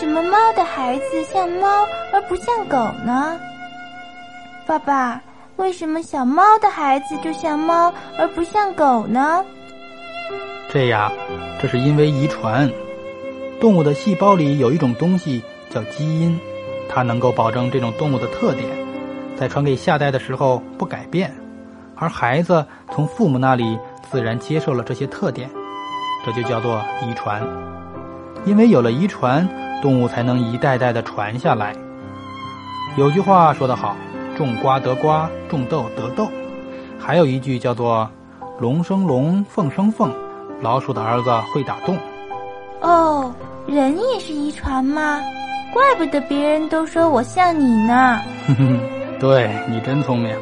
什么猫的孩子像猫而不像狗呢？爸爸，为什么小猫的孩子就像猫而不像狗呢？这呀，这是因为遗传。动物的细胞里有一种东西叫基因，它能够保证这种动物的特点，在传给下代的时候不改变，而孩子从父母那里自然接受了这些特点，这就叫做遗传。因为有了遗传，动物才能一代代的传下来。有句话说得好。种瓜得瓜，种豆得豆。还有一句叫做“龙生龙，凤生凤，老鼠的儿子会打洞”。哦，人也是遗传吗？怪不得别人都说我像你呢。哼哼，对你真聪明。